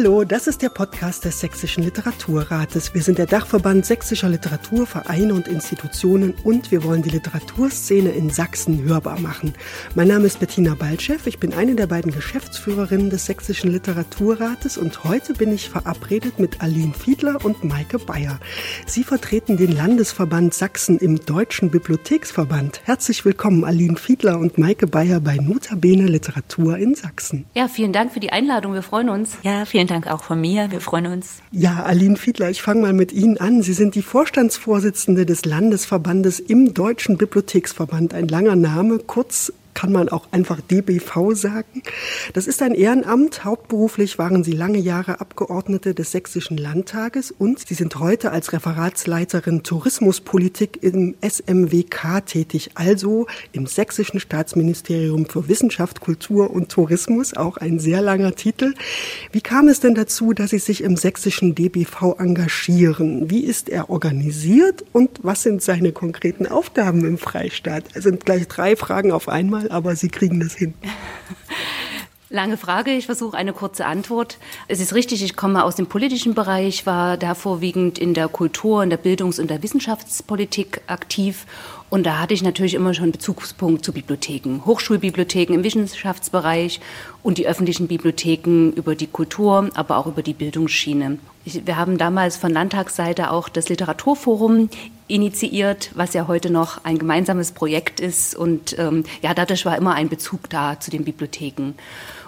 Hallo, das ist der Podcast des Sächsischen Literaturrates. Wir sind der Dachverband sächsischer Literaturvereine und Institutionen und wir wollen die Literaturszene in Sachsen hörbar machen. Mein Name ist Bettina Baltschew, ich bin eine der beiden Geschäftsführerinnen des Sächsischen Literaturrates und heute bin ich verabredet mit Aline Fiedler und Maike Bayer. Sie vertreten den Landesverband Sachsen im Deutschen Bibliotheksverband. Herzlich willkommen, Aline Fiedler und Maike Bayer bei Notabene Literatur in Sachsen. Ja, vielen Dank für die Einladung, wir freuen uns. Ja, vielen Dank auch von mir. Wir freuen uns. Ja, Aline Fiedler, ich fange mal mit Ihnen an. Sie sind die Vorstandsvorsitzende des Landesverbandes im Deutschen Bibliotheksverband. Ein langer Name, kurz kann man auch einfach DBV sagen. Das ist ein Ehrenamt. Hauptberuflich waren Sie lange Jahre Abgeordnete des Sächsischen Landtages und Sie sind heute als Referatsleiterin Tourismuspolitik im SMWK tätig, also im Sächsischen Staatsministerium für Wissenschaft, Kultur und Tourismus, auch ein sehr langer Titel. Wie kam es denn dazu, dass Sie sich im sächsischen DBV engagieren? Wie ist er organisiert und was sind seine konkreten Aufgaben im Freistaat? Es sind gleich drei Fragen auf einmal aber Sie kriegen das hin. Lange Frage, ich versuche eine kurze Antwort. Es ist richtig, ich komme aus dem politischen Bereich, war da vorwiegend in der Kultur, in der Bildungs- und der Wissenschaftspolitik aktiv. Und da hatte ich natürlich immer schon Bezugspunkt zu Bibliotheken, Hochschulbibliotheken im Wissenschaftsbereich und die öffentlichen Bibliotheken über die Kultur, aber auch über die Bildungsschiene. Ich, wir haben damals von Landtagsseite auch das Literaturforum initiiert, was ja heute noch ein gemeinsames Projekt ist. Und ähm, ja, dadurch war immer ein Bezug da zu den Bibliotheken.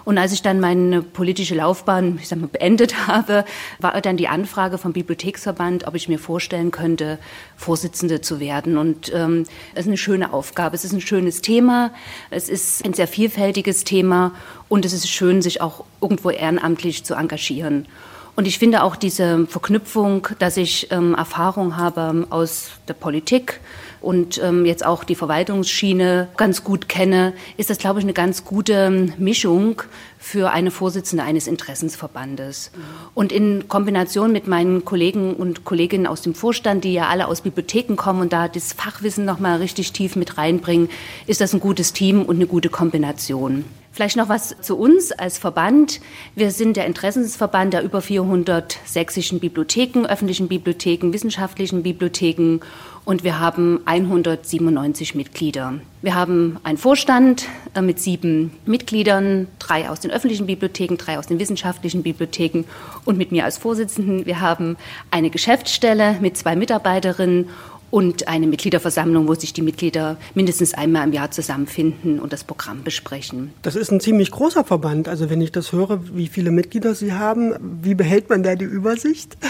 Und als ich dann meine politische Laufbahn ich sag mal, beendet habe, war dann die Anfrage vom Bibliotheksverband, ob ich mir vorstellen könnte, Vorsitzende zu werden. Und ähm, es ist eine schöne Aufgabe. Es ist ein schönes Thema. Es ist ein sehr vielfältiges Thema. Und es ist schön, sich auch irgendwo ehrenamtlich zu engagieren. Und ich finde auch diese Verknüpfung, dass ich ähm, Erfahrung habe aus der Politik, und ähm, jetzt auch die Verwaltungsschiene ganz gut kenne, ist das, glaube ich, eine ganz gute ähm, Mischung für eine Vorsitzende eines Interessensverbandes. Und in Kombination mit meinen Kollegen und Kolleginnen aus dem Vorstand, die ja alle aus Bibliotheken kommen und da das Fachwissen noch mal richtig tief mit reinbringen, ist das ein gutes Team und eine gute Kombination. Vielleicht noch was zu uns als Verband. Wir sind der Interessensverband der über 400 sächsischen Bibliotheken, öffentlichen Bibliotheken, wissenschaftlichen Bibliotheken und wir haben 197 Mitglieder. Wir haben einen Vorstand äh, mit sieben Mitgliedern, drei aus den öffentlichen Bibliotheken, drei aus den wissenschaftlichen Bibliotheken und mit mir als Vorsitzenden. Wir haben eine Geschäftsstelle mit zwei Mitarbeiterinnen und eine Mitgliederversammlung, wo sich die Mitglieder mindestens einmal im Jahr zusammenfinden und das Programm besprechen. Das ist ein ziemlich großer Verband. Also wenn ich das höre, wie viele Mitglieder Sie haben, wie behält man da die Übersicht?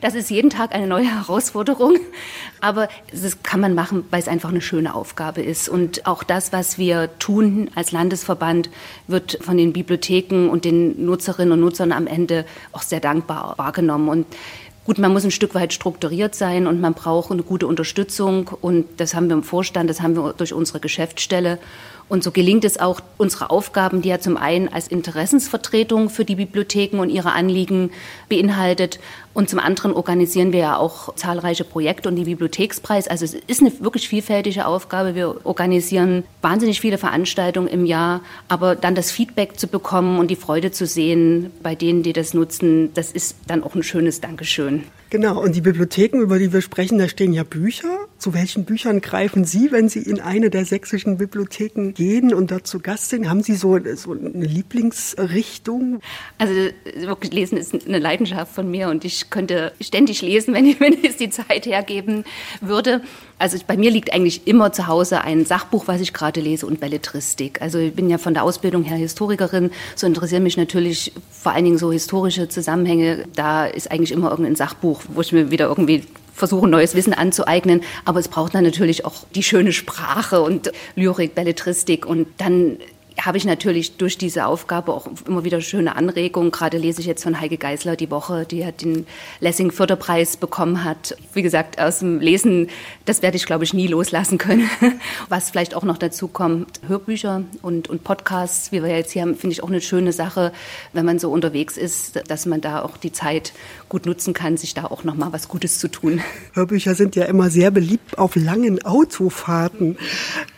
Das ist jeden Tag eine neue Herausforderung, aber das kann man machen, weil es einfach eine schöne Aufgabe ist. Und auch das, was wir tun als Landesverband, wird von den Bibliotheken und den Nutzerinnen und Nutzern am Ende auch sehr dankbar wahrgenommen. Und Gut, man muss ein Stück weit strukturiert sein und man braucht eine gute Unterstützung. Und das haben wir im Vorstand, das haben wir durch unsere Geschäftsstelle. Und so gelingt es auch, unsere Aufgaben, die ja zum einen als Interessensvertretung für die Bibliotheken und ihre Anliegen beinhaltet, und zum anderen organisieren wir ja auch zahlreiche Projekte und die Bibliothekspreis. Also es ist eine wirklich vielfältige Aufgabe. Wir organisieren wahnsinnig viele Veranstaltungen im Jahr, aber dann das Feedback zu bekommen und die Freude zu sehen bei denen, die das nutzen, das ist dann auch ein schönes Dankeschön. Genau, und die Bibliotheken, über die wir sprechen, da stehen ja Bücher. Zu welchen Büchern greifen Sie, wenn Sie in eine der sächsischen Bibliotheken gehen und dort zu Gast sind? Haben Sie so, so eine Lieblingsrichtung? Also wirklich lesen ist eine Leidenschaft von mir und ich könnte ständig lesen, wenn ich, es die Zeit hergeben würde. Also bei mir liegt eigentlich immer zu Hause ein Sachbuch, was ich gerade lese und Belletristik. Also ich bin ja von der Ausbildung her Historikerin, so interessieren mich natürlich vor allen Dingen so historische Zusammenhänge. Da ist eigentlich immer irgendein Sachbuch, wo ich mir wieder irgendwie versuche, neues Wissen anzueignen. Aber es braucht dann natürlich auch die schöne Sprache und Lyrik, Belletristik und dann habe ich natürlich durch diese Aufgabe auch immer wieder schöne Anregungen. Gerade lese ich jetzt von Heike Geisler die Woche, die hat den Lessing Förderpreis bekommen hat. Wie gesagt, aus dem Lesen, das werde ich glaube ich nie loslassen können. Was vielleicht auch noch dazu kommt, Hörbücher und, und Podcasts, wie wir jetzt hier haben, finde ich auch eine schöne Sache, wenn man so unterwegs ist, dass man da auch die Zeit gut nutzen kann, sich da auch noch mal was Gutes zu tun. Hörbücher sind ja immer sehr beliebt auf langen Autofahrten.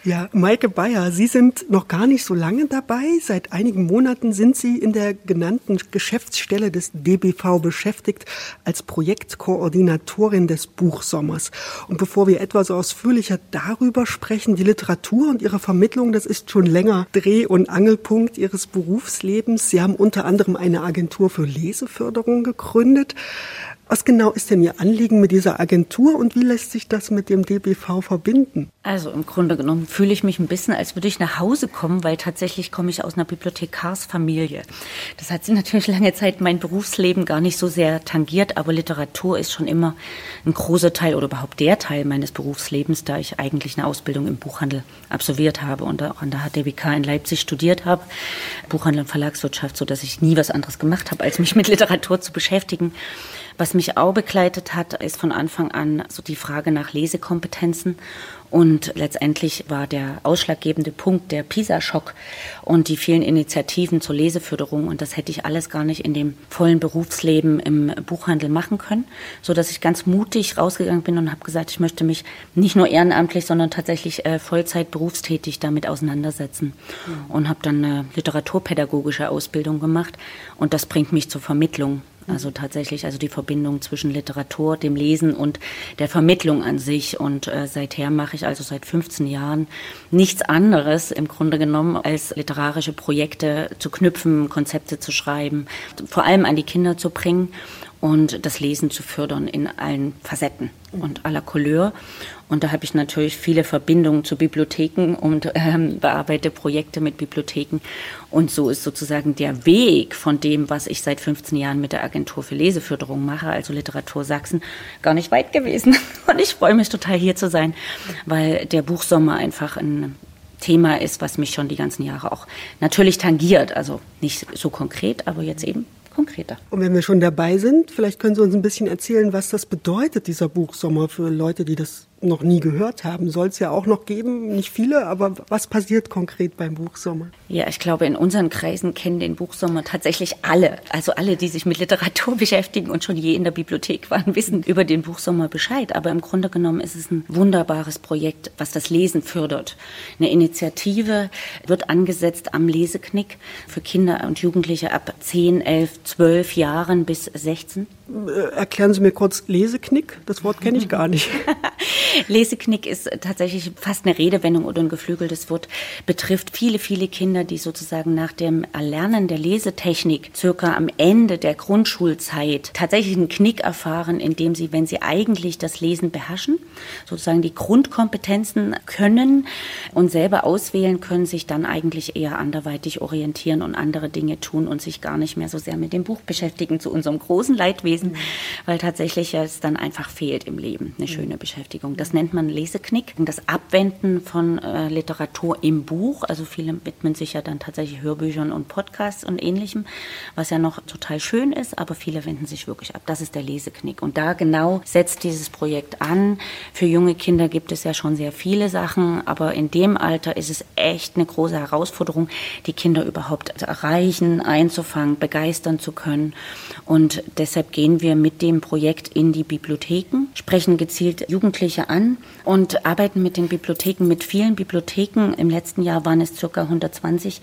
Ja, Maike Bayer, Sie sind noch gar nicht so lange dabei. Seit einigen Monaten sind Sie in der genannten Geschäftsstelle des DBV beschäftigt als Projektkoordinatorin des Buchsommers. Und bevor wir etwas ausführlicher darüber sprechen, die Literatur und ihre Vermittlung, das ist schon länger Dreh- und Angelpunkt Ihres Berufslebens. Sie haben unter anderem eine Agentur für Leseförderung gegründet. Was genau ist denn Ihr Anliegen mit dieser Agentur und wie lässt sich das mit dem DBV verbinden? Also im Grunde genommen fühle ich mich ein bisschen, als würde ich nach Hause kommen, weil tatsächlich komme ich aus einer Bibliothekarsfamilie. Das hat sie natürlich lange Zeit mein Berufsleben gar nicht so sehr tangiert, aber Literatur ist schon immer ein großer Teil oder überhaupt der Teil meines Berufslebens, da ich eigentlich eine Ausbildung im Buchhandel absolviert habe und auch an der HDWK in Leipzig studiert habe, Buchhandel und Verlagswirtschaft, so dass ich nie was anderes gemacht habe, als mich mit Literatur zu beschäftigen. Was mich auch begleitet hat, ist von Anfang an so die Frage nach Lesekompetenzen. Und letztendlich war der ausschlaggebende Punkt der PISA-Schock und die vielen Initiativen zur Leseförderung. Und das hätte ich alles gar nicht in dem vollen Berufsleben im Buchhandel machen können, so dass ich ganz mutig rausgegangen bin und habe gesagt, ich möchte mich nicht nur ehrenamtlich, sondern tatsächlich äh, Vollzeit berufstätig damit auseinandersetzen. Mhm. Und habe dann eine literaturpädagogische Ausbildung gemacht. Und das bringt mich zur Vermittlung also tatsächlich, also die Verbindung zwischen Literatur, dem Lesen und der Vermittlung an sich. Und äh, seither mache ich also seit 15 Jahren nichts anderes im Grunde genommen, als literarische Projekte zu knüpfen, Konzepte zu schreiben, vor allem an die Kinder zu bringen und das Lesen zu fördern in allen Facetten und aller Couleur. Und da habe ich natürlich viele Verbindungen zu Bibliotheken und ähm, bearbeite Projekte mit Bibliotheken. Und so ist sozusagen der Weg von dem, was ich seit 15 Jahren mit der Agentur für Leseförderung mache, also Literatur Sachsen, gar nicht weit gewesen. Und ich freue mich total hier zu sein, weil der Buchsommer einfach ein Thema ist, was mich schon die ganzen Jahre auch natürlich tangiert. Also nicht so konkret, aber jetzt eben konkreter. Und wenn wir schon dabei sind, vielleicht können Sie uns ein bisschen erzählen, was das bedeutet, dieser Buchsommer für Leute, die das noch nie gehört haben. Soll es ja auch noch geben, nicht viele, aber was passiert konkret beim Buchsommer? Ja, ich glaube, in unseren Kreisen kennen den Buchsommer tatsächlich alle. Also alle, die sich mit Literatur beschäftigen und schon je in der Bibliothek waren, wissen über den Buchsommer Bescheid. Aber im Grunde genommen ist es ein wunderbares Projekt, was das Lesen fördert. Eine Initiative wird angesetzt am Leseknick für Kinder und Jugendliche ab 10, 11, 12 Jahren bis 16. Äh, erklären Sie mir kurz Leseknick. Das Wort kenne ich gar nicht. Leseknick ist tatsächlich fast eine Redewendung oder ein geflügeltes Wort, betrifft viele, viele Kinder, die sozusagen nach dem Erlernen der Lesetechnik circa am Ende der Grundschulzeit tatsächlich einen Knick erfahren, indem sie, wenn sie eigentlich das Lesen beherrschen, sozusagen die Grundkompetenzen können und selber auswählen können, sich dann eigentlich eher anderweitig orientieren und andere Dinge tun und sich gar nicht mehr so sehr mit dem Buch beschäftigen, zu unserem großen Leidwesen, weil tatsächlich es dann einfach fehlt im Leben, eine schöne Beschäftigung. Das nennt man Leseknick. Das Abwenden von äh, Literatur im Buch. Also viele widmen sich ja dann tatsächlich Hörbüchern und Podcasts und ähnlichem, was ja noch total schön ist, aber viele wenden sich wirklich ab. Das ist der Leseknick. Und da genau setzt dieses Projekt an. Für junge Kinder gibt es ja schon sehr viele Sachen, aber in dem Alter ist es echt eine große Herausforderung, die Kinder überhaupt zu erreichen, einzufangen, begeistern zu können. Und deshalb gehen wir mit dem Projekt in die Bibliotheken, sprechen gezielt Jugendliche an und arbeiten mit den Bibliotheken, mit vielen Bibliotheken. Im letzten Jahr waren es circa 120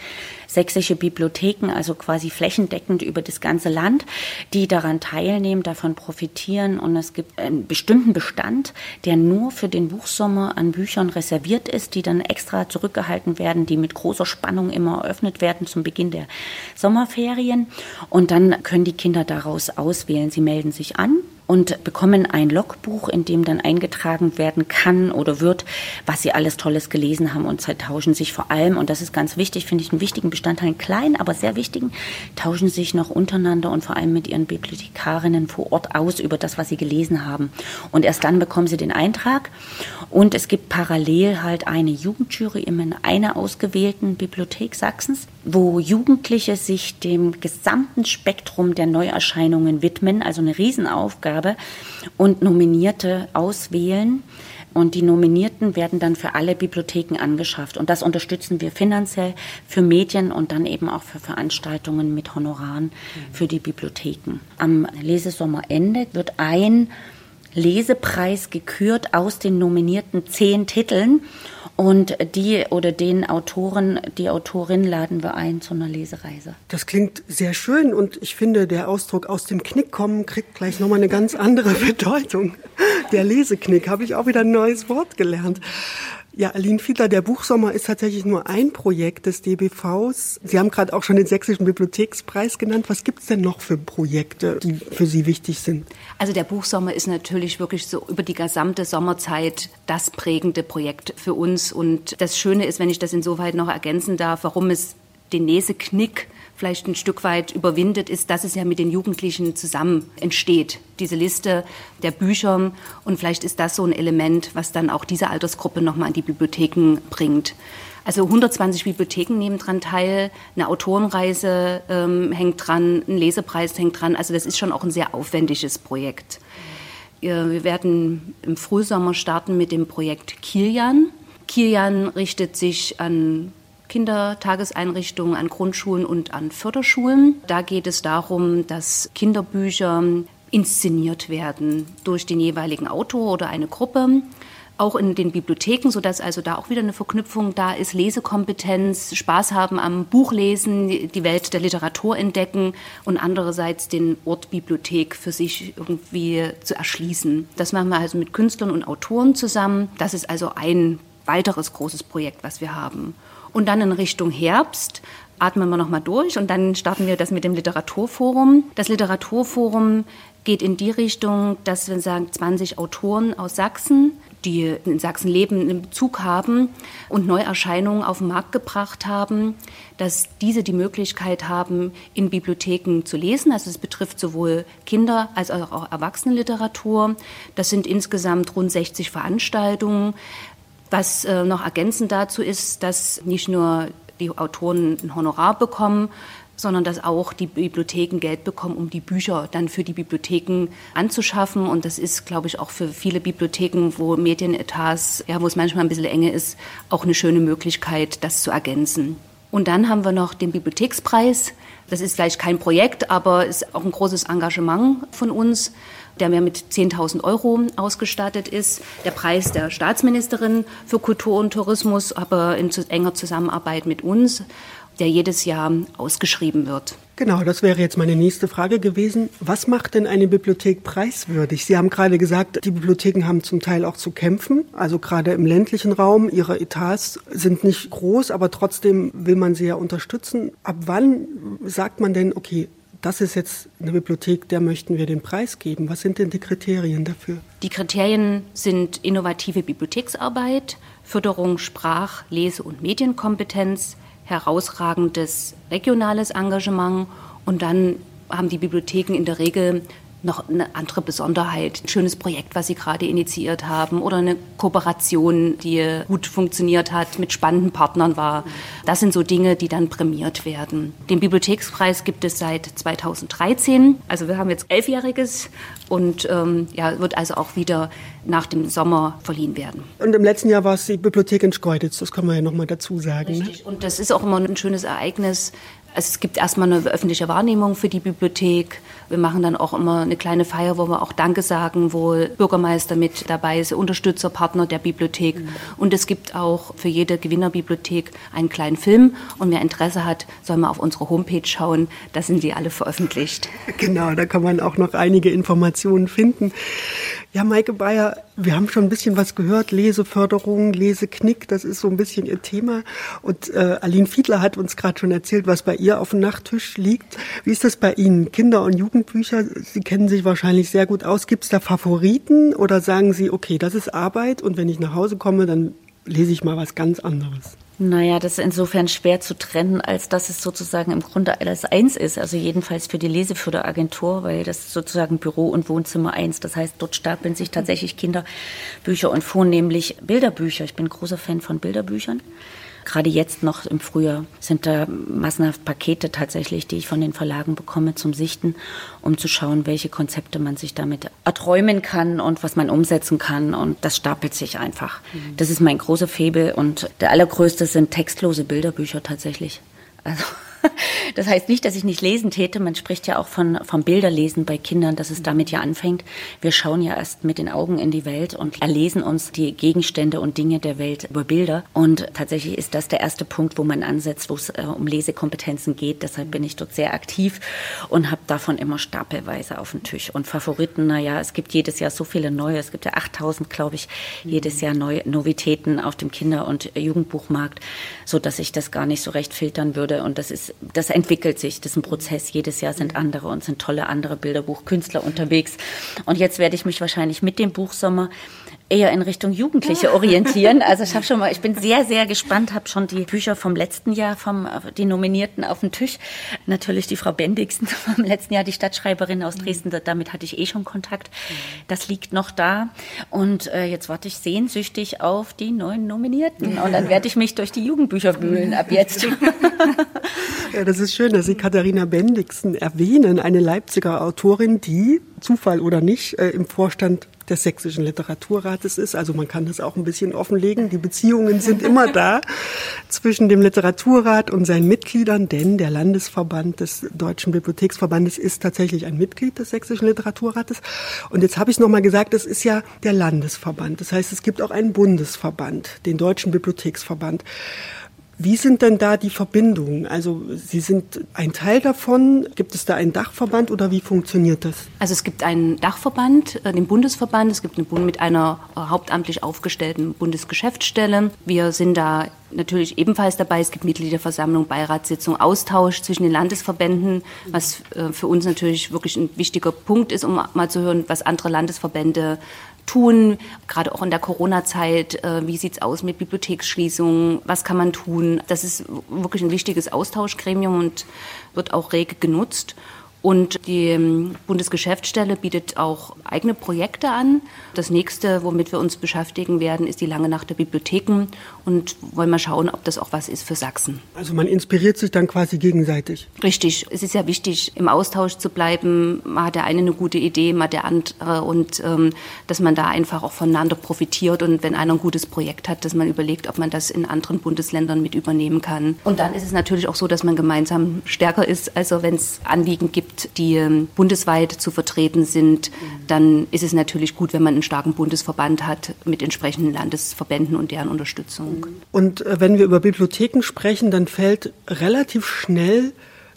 sächsische Bibliotheken, also quasi flächendeckend über das ganze Land, die daran teilnehmen, davon profitieren. Und es gibt einen bestimmten Bestand, der nur für den Buchsommer an Büchern reserviert ist, die dann extra zurückgehalten werden, die mit großer Spannung immer eröffnet werden zum Beginn der Sommerferien. Und dann können die Kinder daraus auswählen. Sie melden sich an und bekommen ein Logbuch, in dem dann eingetragen werden kann oder wird, was sie alles Tolles gelesen haben und tauschen sich vor allem, und das ist ganz wichtig, finde ich einen wichtigen Bestandteil, einen kleinen, aber sehr wichtigen, tauschen sich noch untereinander und vor allem mit ihren Bibliothekarinnen vor Ort aus über das, was sie gelesen haben. Und erst dann bekommen sie den Eintrag. Und es gibt parallel halt eine Jugendjury in einer ausgewählten Bibliothek Sachsens, wo Jugendliche sich dem gesamten Spektrum der Neuerscheinungen widmen, also eine Riesenaufgabe, und Nominierte auswählen. Und die Nominierten werden dann für alle Bibliotheken angeschafft. Und das unterstützen wir finanziell für Medien und dann eben auch für Veranstaltungen mit Honoraren für die Bibliotheken. Am Lesesommerende wird ein Lesepreis gekürt aus den nominierten zehn Titeln. Und die oder den Autoren, die Autorin laden wir ein zu einer Lesereise. Das klingt sehr schön und ich finde, der Ausdruck aus dem Knick kommen kriegt gleich nochmal eine ganz andere Bedeutung. Der Leseknick, habe ich auch wieder ein neues Wort gelernt. Ja, Aline Fiedler, der Buchsommer ist tatsächlich nur ein Projekt des DBVs. Sie haben gerade auch schon den Sächsischen Bibliothekspreis genannt. Was gibt es denn noch für Projekte, die für Sie wichtig sind? Also der Buchsommer ist natürlich wirklich so über die gesamte Sommerzeit das prägende Projekt für uns. Und das Schöne ist, wenn ich das insoweit noch ergänzen darf, warum es den Leseknick vielleicht ein Stück weit überwindet, ist, dass es ja mit den Jugendlichen zusammen entsteht. Diese Liste der Bücher. Und vielleicht ist das so ein Element, was dann auch diese Altersgruppe nochmal in die Bibliotheken bringt. Also 120 Bibliotheken nehmen dran teil, eine Autorenreise ähm, hängt dran, ein Lesepreis hängt dran. Also das ist schon auch ein sehr aufwendiges Projekt. Wir werden im Frühsommer starten mit dem Projekt Kilian. Kilian richtet sich an Kindertageseinrichtungen, an Grundschulen und an Förderschulen. Da geht es darum, dass Kinderbücher inszeniert werden durch den jeweiligen Autor oder eine Gruppe auch in den Bibliotheken, sodass also da auch wieder eine Verknüpfung da ist, Lesekompetenz, Spaß haben am Buchlesen, die Welt der Literatur entdecken und andererseits den Ort Bibliothek für sich irgendwie zu erschließen. Das machen wir also mit Künstlern und Autoren zusammen. Das ist also ein weiteres großes Projekt, was wir haben. Und dann in Richtung Herbst atmen wir nochmal durch und dann starten wir das mit dem Literaturforum. Das Literaturforum geht in die Richtung, dass wir sagen, 20 Autoren aus Sachsen, die in Sachsen leben, einen Bezug haben und Neuerscheinungen auf den Markt gebracht haben, dass diese die Möglichkeit haben, in Bibliotheken zu lesen. Also es betrifft sowohl Kinder- als auch Erwachsenenliteratur. Das sind insgesamt rund 60 Veranstaltungen. Was äh, noch ergänzend dazu ist, dass nicht nur die Autoren ein Honorar bekommen, sondern dass auch die Bibliotheken Geld bekommen, um die Bücher dann für die Bibliotheken anzuschaffen. Und das ist, glaube ich, auch für viele Bibliotheken, wo Medienetats, ja, wo es manchmal ein bisschen enge ist, auch eine schöne Möglichkeit, das zu ergänzen. Und dann haben wir noch den Bibliothekspreis. Das ist vielleicht kein Projekt, aber ist auch ein großes Engagement von uns der mehr mit 10.000 Euro ausgestattet ist. Der Preis der Staatsministerin für Kultur und Tourismus, aber in enger Zusammenarbeit mit uns, der jedes Jahr ausgeschrieben wird. Genau, das wäre jetzt meine nächste Frage gewesen. Was macht denn eine Bibliothek preiswürdig? Sie haben gerade gesagt, die Bibliotheken haben zum Teil auch zu kämpfen, also gerade im ländlichen Raum. Ihre Etats sind nicht groß, aber trotzdem will man sie ja unterstützen. Ab wann sagt man denn, okay, das ist jetzt eine Bibliothek, der möchten wir den Preis geben. Was sind denn die Kriterien dafür? Die Kriterien sind innovative Bibliotheksarbeit, Förderung Sprach-, Lese- und Medienkompetenz, herausragendes regionales Engagement und dann haben die Bibliotheken in der Regel noch eine andere Besonderheit, ein schönes Projekt, was Sie gerade initiiert haben oder eine Kooperation, die gut funktioniert hat, mit spannenden Partnern war. Das sind so Dinge, die dann prämiert werden. Den Bibliothekspreis gibt es seit 2013. Also wir haben jetzt elfjähriges und ähm, ja, wird also auch wieder nach dem Sommer verliehen werden. Und im letzten Jahr war es die Bibliothek in Schkeuditz, das kann man ja noch mal dazu sagen. Ne? Richtig. Ne? Und das ist auch immer ein schönes Ereignis, also es gibt erstmal eine öffentliche Wahrnehmung für die Bibliothek. Wir machen dann auch immer eine kleine Feier, wo wir auch Danke sagen, wo Bürgermeister mit dabei ist, Unterstützer, Partner der Bibliothek. Mhm. Und es gibt auch für jede Gewinnerbibliothek einen kleinen Film. Und wer Interesse hat, soll mal auf unsere Homepage schauen. Da sind die alle veröffentlicht. Genau, da kann man auch noch einige Informationen finden. Ja, Maike Bayer, wir haben schon ein bisschen was gehört. Leseförderung, Leseknick, das ist so ein bisschen Ihr Thema. Und äh, Aline Fiedler hat uns gerade schon erzählt, was bei ihr auf dem Nachttisch liegt. Wie ist das bei Ihnen? Kinder und Jugendliche Jugendbücher. Sie kennen sich wahrscheinlich sehr gut aus. Gibt es da Favoriten oder sagen Sie, okay, das ist Arbeit und wenn ich nach Hause komme, dann lese ich mal was ganz anderes? Naja, das ist insofern schwer zu trennen, als dass es sozusagen im Grunde alles eins ist. Also jedenfalls für die Leseförderagentur, weil das sozusagen Büro und Wohnzimmer eins. Das heißt, dort stapeln sich tatsächlich Kinderbücher und vornehmlich Bilderbücher. Ich bin großer Fan von Bilderbüchern. Gerade jetzt noch im Frühjahr sind da massenhaft Pakete tatsächlich, die ich von den Verlagen bekomme zum Sichten, um zu schauen, welche Konzepte man sich damit erträumen kann und was man umsetzen kann. Und das stapelt sich einfach. Mhm. Das ist mein großer Febel und der allergrößte sind textlose Bilderbücher tatsächlich. Also das heißt nicht, dass ich nicht lesen täte. Man spricht ja auch von, vom Bilderlesen bei Kindern, dass es damit ja anfängt. Wir schauen ja erst mit den Augen in die Welt und erlesen uns die Gegenstände und Dinge der Welt über Bilder. Und tatsächlich ist das der erste Punkt, wo man ansetzt, wo es äh, um Lesekompetenzen geht. Deshalb bin ich dort sehr aktiv und habe davon immer stapelweise auf dem Tisch. Und Favoriten, naja, es gibt jedes Jahr so viele neue. Es gibt ja 8000, glaube ich, jedes Jahr neue Novitäten auf dem Kinder- und Jugendbuchmarkt, so dass ich das gar nicht so recht filtern würde. Und das ist das entwickelt sich. Das ist ein Prozess. Jedes Jahr sind andere und sind tolle andere Bilderbuchkünstler unterwegs. Und jetzt werde ich mich wahrscheinlich mit dem Buchsommer eher in Richtung Jugendliche orientieren. Also ich habe schon mal, ich bin sehr, sehr gespannt, habe schon die Bücher vom letzten Jahr, vom die Nominierten auf dem Tisch. Natürlich die Frau Bendixen vom letzten Jahr, die Stadtschreiberin aus Dresden, damit hatte ich eh schon Kontakt. Das liegt noch da. Und äh, jetzt warte ich sehnsüchtig auf die neuen Nominierten. Und dann werde ich mich durch die Jugendbücher wühlen ab jetzt. Ja, das ist schön, dass Sie Katharina Bendixen erwähnen, eine Leipziger Autorin, die, Zufall oder nicht, äh, im Vorstand des Sächsischen Literaturrates ist. Also man kann das auch ein bisschen offenlegen. Die Beziehungen sind immer da zwischen dem Literaturrat und seinen Mitgliedern, denn der Landesverband des Deutschen Bibliotheksverbandes ist tatsächlich ein Mitglied des Sächsischen Literaturrates. Und jetzt habe ich es nochmal gesagt, es ist ja der Landesverband. Das heißt, es gibt auch einen Bundesverband, den Deutschen Bibliotheksverband. Wie sind denn da die Verbindungen? Also Sie sind ein Teil davon. Gibt es da einen Dachverband oder wie funktioniert das? Also es gibt einen Dachverband, äh, den Bundesverband. Es gibt einen Bund mit einer äh, hauptamtlich aufgestellten Bundesgeschäftsstelle. Wir sind da natürlich ebenfalls dabei. Es gibt Mitgliederversammlung, Beiratssitzung, Austausch zwischen den Landesverbänden, was äh, für uns natürlich wirklich ein wichtiger Punkt ist, um mal zu hören, was andere Landesverbände tun, gerade auch in der Corona-Zeit. Äh, wie sieht's aus mit Bibliotheksschließungen? Was kann man tun? Das ist wirklich ein wichtiges Austauschgremium und wird auch rege genutzt. Und die ähm, Bundesgeschäftsstelle bietet auch eigene Projekte an. Das nächste, womit wir uns beschäftigen werden, ist die lange Nacht der Bibliotheken und wollen mal schauen, ob das auch was ist für Sachsen. Also man inspiriert sich dann quasi gegenseitig. Richtig. Es ist ja wichtig, im Austausch zu bleiben. Man hat der eine eine gute Idee, man hat der andere und ähm, dass man da einfach auch voneinander profitiert und wenn einer ein gutes Projekt hat, dass man überlegt, ob man das in anderen Bundesländern mit übernehmen kann. Und dann ist es natürlich auch so, dass man gemeinsam stärker ist. Also wenn es Anliegen gibt, die ähm, bundesweit zu vertreten sind, dann ist es natürlich gut, wenn man einen starken Bundesverband hat mit entsprechenden Landesverbänden und deren Unterstützung. Und äh, wenn wir über Bibliotheken sprechen, dann fällt relativ schnell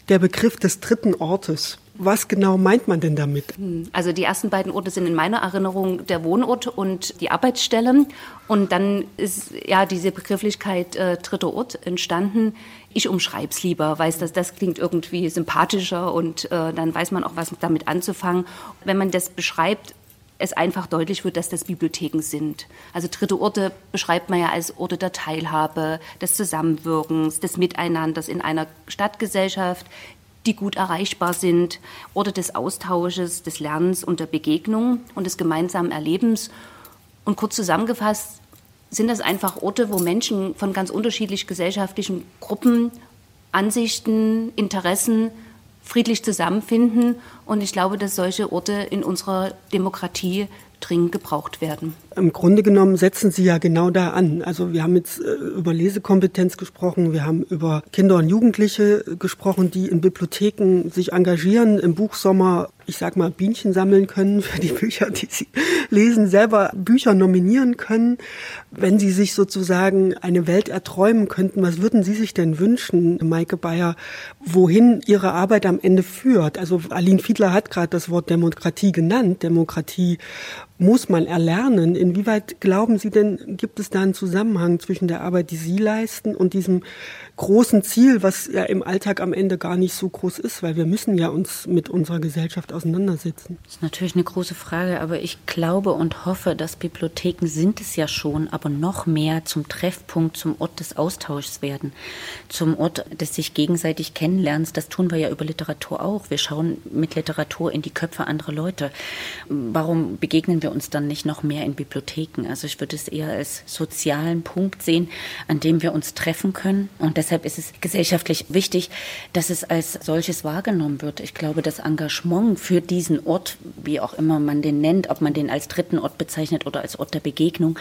der Begriff des dritten Ortes. Was genau meint man denn damit? Hm, also die ersten beiden Orte sind in meiner Erinnerung der Wohnort und die Arbeitsstelle. Und dann ist ja diese Begrifflichkeit äh, dritter Ort entstanden. Ich umschreibe es lieber, weiß, dass das klingt irgendwie sympathischer und äh, dann weiß man auch, was damit anzufangen. Wenn man das beschreibt, es einfach deutlich wird, dass das Bibliotheken sind. Also dritte Orte beschreibt man ja als Orte der Teilhabe, des Zusammenwirkens, des Miteinanders in einer Stadtgesellschaft, die gut erreichbar sind, Orte des Austausches, des Lernens und der Begegnung und des gemeinsamen Erlebens. Und kurz zusammengefasst sind das einfach Orte, wo Menschen von ganz unterschiedlich gesellschaftlichen Gruppen, Ansichten, Interessen friedlich zusammenfinden. Und ich glaube, dass solche Orte in unserer Demokratie dringend gebraucht werden. Im Grunde genommen setzen Sie ja genau da an. Also wir haben jetzt äh, über Lesekompetenz gesprochen, wir haben über Kinder und Jugendliche gesprochen, die in Bibliotheken sich engagieren, im Buchsommer, ich sag mal, Bienchen sammeln können für die Bücher, die sie lesen, selber Bücher nominieren können. Wenn Sie sich sozusagen eine Welt erträumen könnten, was würden Sie sich denn wünschen, Maike Bayer, wohin Ihre Arbeit am Ende führt? Also Aline Fiedler hat gerade das Wort Demokratie genannt. Demokratie muss man erlernen. Inwieweit glauben Sie denn, gibt es da einen Zusammenhang zwischen der Arbeit, die Sie leisten und diesem großen Ziel, was ja im Alltag am Ende gar nicht so groß ist, weil wir müssen ja uns mit unserer Gesellschaft auseinandersetzen. Das ist natürlich eine große Frage, aber ich glaube und hoffe, dass Bibliotheken sind es ja schon, aber noch mehr zum Treffpunkt, zum Ort des Austauschs werden, zum Ort des sich gegenseitig Kennenlernens. Das tun wir ja über Literatur auch. Wir schauen mit Literatur in die Köpfe anderer Leute. Warum begegnen wir uns dann nicht noch mehr in Bibliotheken? Also ich würde es eher als sozialen Punkt sehen, an dem wir uns treffen können und das deshalb ist es gesellschaftlich wichtig, dass es als solches wahrgenommen wird. Ich glaube, das Engagement für diesen Ort, wie auch immer man den nennt, ob man den als dritten Ort bezeichnet oder als Ort der Begegnung,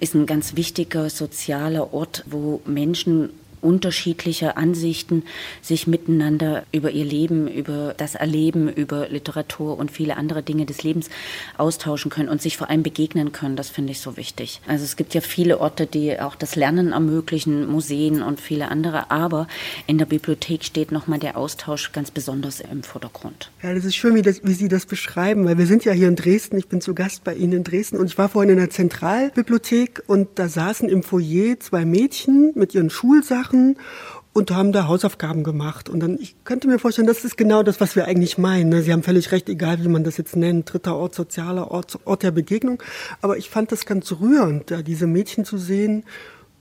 ist ein ganz wichtiger sozialer Ort, wo Menschen unterschiedlicher Ansichten sich miteinander über ihr Leben, über das Erleben, über Literatur und viele andere Dinge des Lebens austauschen können und sich vor allem begegnen können. Das finde ich so wichtig. Also es gibt ja viele Orte, die auch das Lernen ermöglichen, Museen und viele andere, aber in der Bibliothek steht nochmal der Austausch ganz besonders im Vordergrund. Ja, das ist schön, wie, das, wie Sie das beschreiben, weil wir sind ja hier in Dresden. Ich bin zu Gast bei Ihnen in Dresden und ich war vorhin in der Zentralbibliothek und da saßen im Foyer zwei Mädchen mit ihren Schulsachen machen und haben da Hausaufgaben gemacht. Und dann, ich könnte mir vorstellen, das ist genau das, was wir eigentlich meinen. Ne? Sie haben völlig recht, egal wie man das jetzt nennt, dritter Ort, sozialer Ort, Ort der Begegnung. Aber ich fand das ganz rührend, da diese Mädchen zu sehen,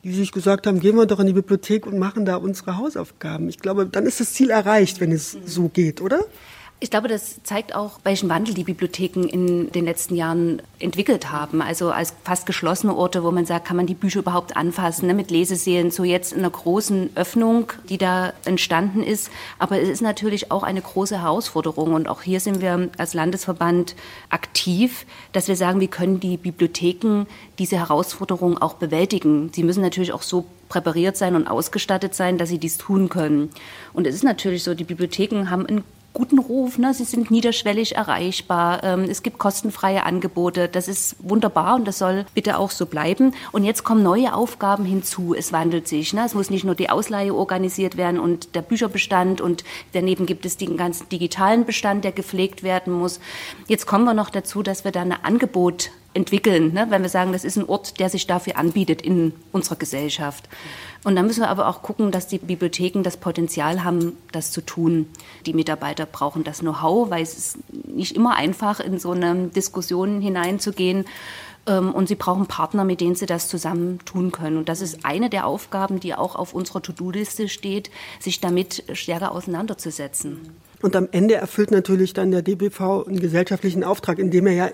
die sich gesagt haben, gehen wir doch in die Bibliothek und machen da unsere Hausaufgaben. Ich glaube, dann ist das Ziel erreicht, wenn es so geht, oder? Ich glaube, das zeigt auch, welchen Wandel die Bibliotheken in den letzten Jahren entwickelt haben. Also als fast geschlossene Orte, wo man sagt, kann man die Bücher überhaupt anfassen, ne, mit Leseseelen, so jetzt in einer großen Öffnung, die da entstanden ist. Aber es ist natürlich auch eine große Herausforderung. Und auch hier sind wir als Landesverband aktiv, dass wir sagen, wie können die Bibliotheken diese Herausforderung auch bewältigen. Sie müssen natürlich auch so präpariert sein und ausgestattet sein, dass sie dies tun können. Und es ist natürlich so, die Bibliotheken haben ein guten Ruf. Ne? Sie sind niederschwellig erreichbar. Ähm, es gibt kostenfreie Angebote. Das ist wunderbar und das soll bitte auch so bleiben. Und jetzt kommen neue Aufgaben hinzu. Es wandelt sich. Ne? Es muss nicht nur die Ausleihe organisiert werden und der Bücherbestand und daneben gibt es den ganzen digitalen Bestand, der gepflegt werden muss. Jetzt kommen wir noch dazu, dass wir da ein Angebot entwickeln, ne? wenn wir sagen, das ist ein Ort, der sich dafür anbietet in unserer Gesellschaft. Und dann müssen wir aber auch gucken, dass die Bibliotheken das Potenzial haben, das zu tun. Die Mitarbeiter brauchen das Know-how, weil es ist nicht immer einfach, in so eine Diskussion hineinzugehen. Ähm, und sie brauchen Partner, mit denen sie das zusammen tun können. Und das ist eine der Aufgaben, die auch auf unserer To-Do-Liste steht, sich damit stärker auseinanderzusetzen. Und am Ende erfüllt natürlich dann der DBV einen gesellschaftlichen Auftrag, indem er ja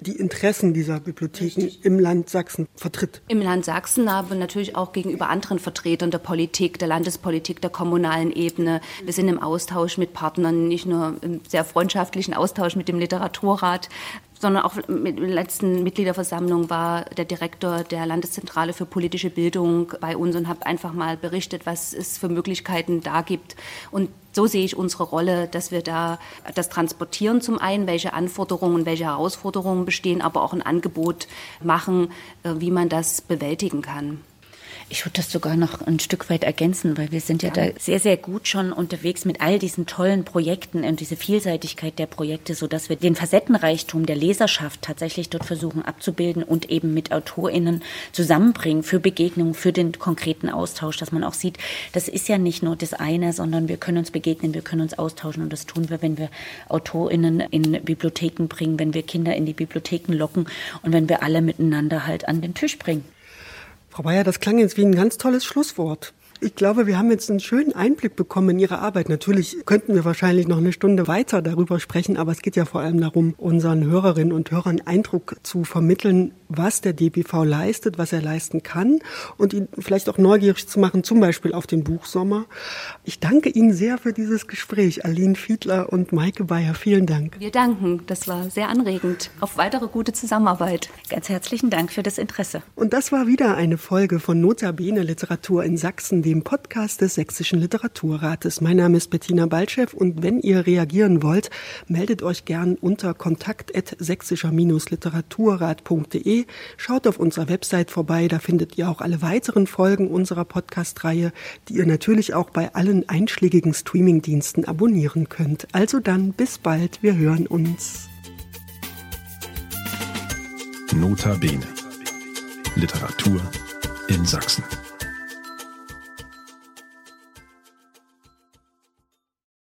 die Interessen dieser Bibliotheken Richtig. im Land Sachsen vertritt. Im Land Sachsen, aber natürlich auch gegenüber anderen Vertretern der Politik, der Landespolitik, der kommunalen Ebene. Wir sind im Austausch mit Partnern, nicht nur im sehr freundschaftlichen Austausch mit dem Literaturrat, sondern auch mit der letzten Mitgliederversammlung war der Direktor der Landeszentrale für politische Bildung bei uns und habe einfach mal berichtet, was es für Möglichkeiten da gibt. Und so sehe ich unsere Rolle, dass wir da das transportieren zum einen, welche Anforderungen, welche Herausforderungen bestehen, aber auch ein Angebot machen, äh, wie man das bewältigen kann. Ich würde das sogar noch ein Stück weit ergänzen, weil wir sind ja, ja, da sehr, sehr gut schon unterwegs mit all diesen tollen Projekten und diese Vielseitigkeit der Projekte, so dass wir den Facettenreichtum der Leserschaft tatsächlich dort versuchen abzubilden und eben mit AutorInnen zusammenbringen für Begegnungen, für den konkreten Austausch, dass man auch sieht, das ist ja nicht nur das eine, sondern wir können uns begegnen, wir können uns austauschen und das tun wir, wenn wir AutorInnen in Bibliotheken bringen, wenn wir Kinder in die Bibliotheken locken und wenn wir alle miteinander halt an den Tisch bringen. Frau Bayer, das klang jetzt wie ein ganz tolles Schlusswort. Ich glaube, wir haben jetzt einen schönen Einblick bekommen in Ihre Arbeit. Natürlich könnten wir wahrscheinlich noch eine Stunde weiter darüber sprechen, aber es geht ja vor allem darum, unseren Hörerinnen und Hörern Eindruck zu vermitteln, was der DBV leistet, was er leisten kann und ihn vielleicht auch neugierig zu machen, zum Beispiel auf den Buchsommer. Ich danke Ihnen sehr für dieses Gespräch, Aline Fiedler und Maike Bayer. Vielen Dank. Wir danken. Das war sehr anregend. Auf weitere gute Zusammenarbeit. Ganz herzlichen Dank für das Interesse. Und das war wieder eine Folge von Notabene Literatur in Sachsen, dem Podcast des Sächsischen Literaturrates. Mein Name ist Bettina Baltschew und wenn ihr reagieren wollt, meldet euch gern unter kontakt.sächsischer-literaturrat.de. Schaut auf unserer Website vorbei, da findet ihr auch alle weiteren Folgen unserer Podcast-Reihe, die ihr natürlich auch bei allen einschlägigen Streamingdiensten abonnieren könnt. Also dann, bis bald, wir hören uns. Nota Bene. Literatur in Sachsen.